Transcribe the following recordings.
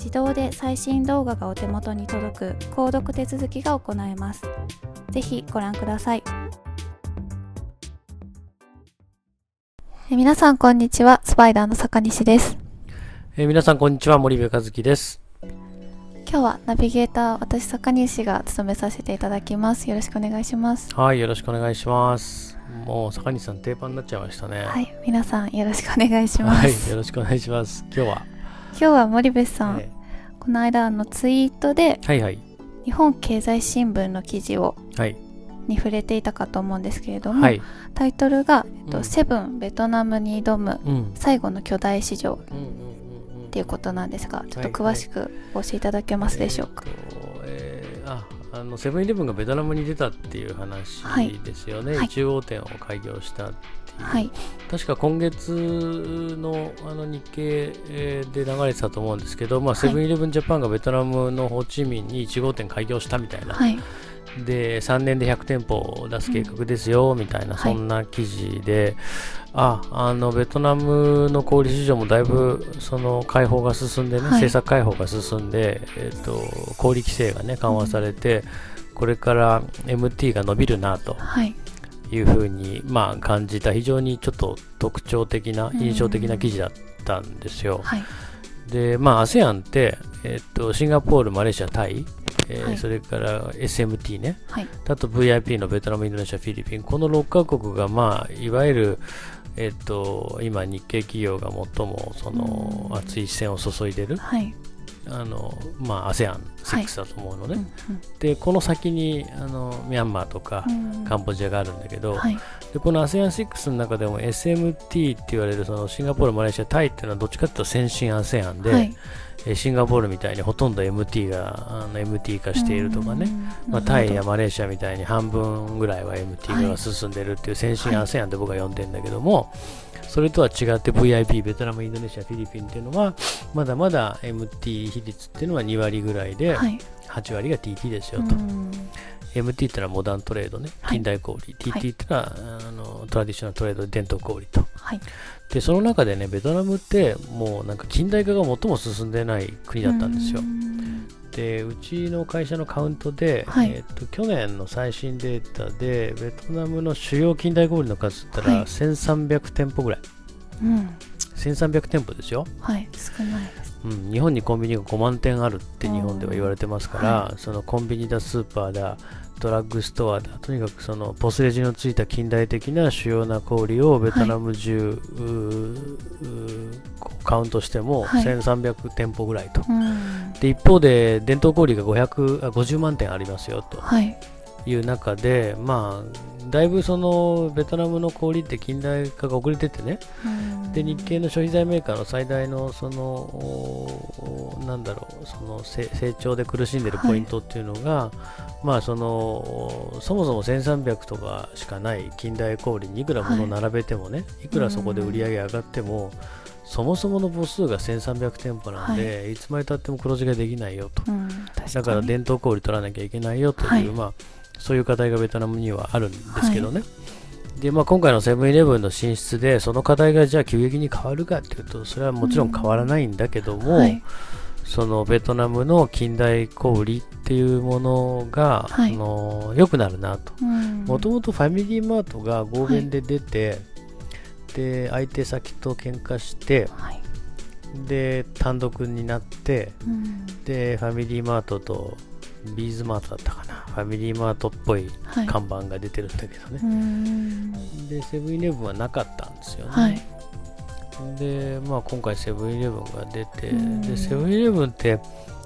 自動で最新動画がお手元に届く購読手続きが行えます。ぜひご覧ください。皆さんこんにちは、スパイダーの坂西です。え皆さんこんにちは、森部和樹です。今日はナビゲーター、私坂西が務めさせていただきます。よろしくお願いします。はい、よろしくお願いします。もう坂西さん定番になっちゃいましたね。はい、皆さんよろしくお願いします。はい、よろしくお願いします。今日は今日は森部さん、はい、この間のツイートで、はいはい、日本経済新聞の記事を、はい、に触れていたかと思うんですけれども、はい、タイトルが、えっと、うん、セブンベトナムに挑む最後の巨大市場、っていうことなんですがちょっと詳しく教えていただけますでしょうか？えー、ああのセブンイレブンがベトナムに出たっていう話ですよね、はい、1号店を開業したはい、確か今月のあの日経で流れてたと思うんですけど、まあ、セブンイレブンジャパンがベトナムのホーチミンに1号店開業したみたいな、はい、で3年で100店舗を出す計画ですよ、みたいな、そんな記事で、ああのベトナムの小売市場もだいぶその開放が進んでね、政策開放が進んで、えーと、小売規制がね緩和されて、これから MT が伸びるなと。いうふうに、まあ、感じた非常にちょっと特徴的な印象的な記事だったんですよ。はい、で、まあ、ASEAN って、えっと、シンガポール、マレーシア、タイ、えーはい、それから SMT ね、はい、あと VIP のベトナム、インドネシア、フィリピン、この6カ国が、まあ、いわゆる、えっと、今、日系企業が最もその熱い視線を注いでる、はい、あのまあ、ASEAN6 だと思うのね、はい。うんうん、でこの先にあのミャンマーとかカンボジアがあるんだけど、はい、でこの ASEAN6 の中でも SMT って言われるそのシンガポール、マレーシア、タイっていうのはどっちかというと先進 ASEAN で、はい。シンガポールみたいにほとんど MT があの MT 化しているとかね、まあ、タイやマレーシアみたいに半分ぐらいは MT が進んでるっていう先進 ASEAN って僕は呼んでるんだけども、それとは違って VIP、ベトナム、インドネシア、フィリピンっていうのは、まだまだ MT 比率っていうのは2割ぐらいで、8割が TT ですよと。MT っていうのはモダントレードね、近代小売、はい、TT っていうのは、あのトラディショナルトレード、伝統小売と、はい、で、その中でね、ベトナムってもうなんか近代化が最も進んでない国だったんですよ。で、うちの会社のカウントで、はい、えーと、去年の最新データで、ベトナムの主要近代小売の数って言ったら、1300店舗ぐらい。うん、1300店舗ですよ。はい、少ないです。うん、日本にコンビニが5万店あるって日本では言われてますから、はい、そのコンビニだスーパーだドラッグストアでとにかくそのポスレジのついた近代的な主要な氷をベトナム中、はい、カウントしても1300店舗ぐらいと、はい、で一方で伝統氷が500あ50万点ありますよという中で、まあだいぶそのベトナムの氷って近代化が遅れててね、で日系の消費財メーカーの最大のそのなんだろうその成長で苦しんでるポイントっていうのが、はい、まあそのそもそも1300とかしかない近代氷にいくら物並べてもね、はい、いくらそこで売り上げ上がっても、そもそもの母数が1300店舗なんで、はい、いつまでたっても黒字ができないよと、うん、だから伝統氷取らなきゃいけないよという、まあそういう課題がベトナムにはあるんですけどね。はい、で、まあ、今回のセブンイレブンの進出で、その課題がじゃあ急激に変わるかっていうと、それはもちろん変わらないんだけども、うんはい、そのベトナムの近代小売っていうものが、はい、あの良くなるなと。もともとファミリーマートが合弁で出て、で相手先と喧嘩して、で単独になって、うん、でファミリーマートとビーズマートだったかな。ファミリーマートっぽい看板が出てるんだけどね、はい、でセブンイレブンはなかったんですよね、はい、で、まあ、今回セブンイレブンが出てでセブンイレブンって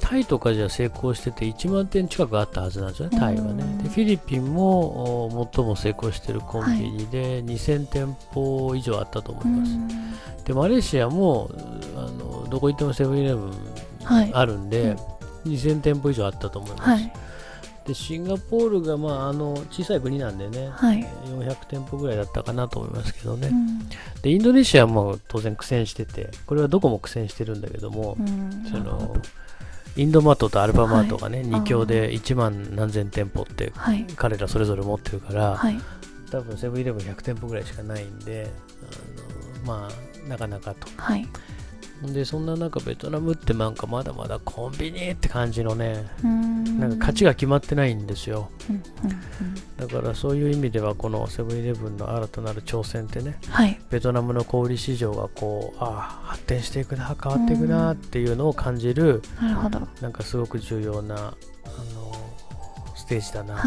タイとかじゃ成功してて1万点近くあったはずなんですよね、タイはね。でフィリピンも最も成功してるコンビニで2000店舗以上あったと思います。で、マレーシアもあのどこ行ってもセブンイレブンあるんで、2000店舗以上あったと思います。はい、でシンガポールが、まあ、あの小さい国なんでね、はい、400店舗ぐらいだったかなと思いますけどね、うん、でインドネシアも当然苦戦しててこれはどこも苦戦してるんだけども、うん、そのインドマートとアルファマートがね、はい、2強で1万何千店舗って彼らそれぞれ持ってるから、はい、多分セブンイレブン100店舗ぐらいしかないんであのまあなかなかと。はいでそんな中ベトナムってなんかまだまだコンビニって感じのねなんか勝ちが決まってないんですよ、だからそういう意味ではこのセブンイレブンの新たなる挑戦ってね、はい、ベトナムの小売市場がこうああ発展していくな変わっていくなっていうのを感じるなるほど。なんかすごく重要なあのステージだな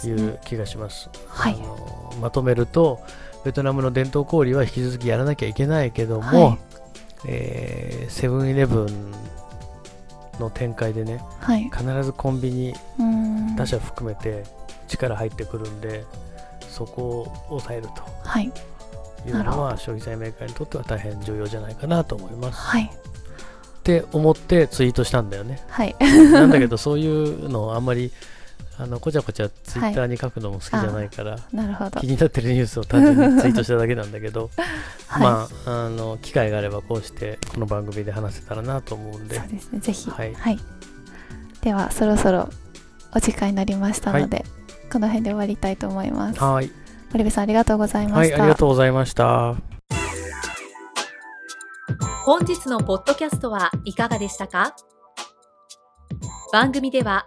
という気がします。はい、あのまとめるとベトナムの伝統小売は引き続きやらなきゃいけないけども、はいえー、セブンイレブンの展開でね、はい、必ずコンビニ他社含めて力入ってくるんでそこを抑えると、はい、いうのは消費財メーカーにとっては大変重要じゃないかなと思います。はい、って思ってツイートしたんだよね。はい、なんだけどそういうのをあんまりあのこちゃこちゃツイッターに書くのも好きじゃないから、はい、なるほど。気になってるニュースを単純にツイートしただけなんだけど、はい、まああの機会があればこうしてこの番組で話せたらなと思うんで。そうですね。ぜひ、はい、はい、ではそろそろお時間になりましたので、この辺で終わりたいと思います。はい。森部さんありがとうございました、はい、ありがとうございました。本日のポッドキャストはいかがでしたか？番組では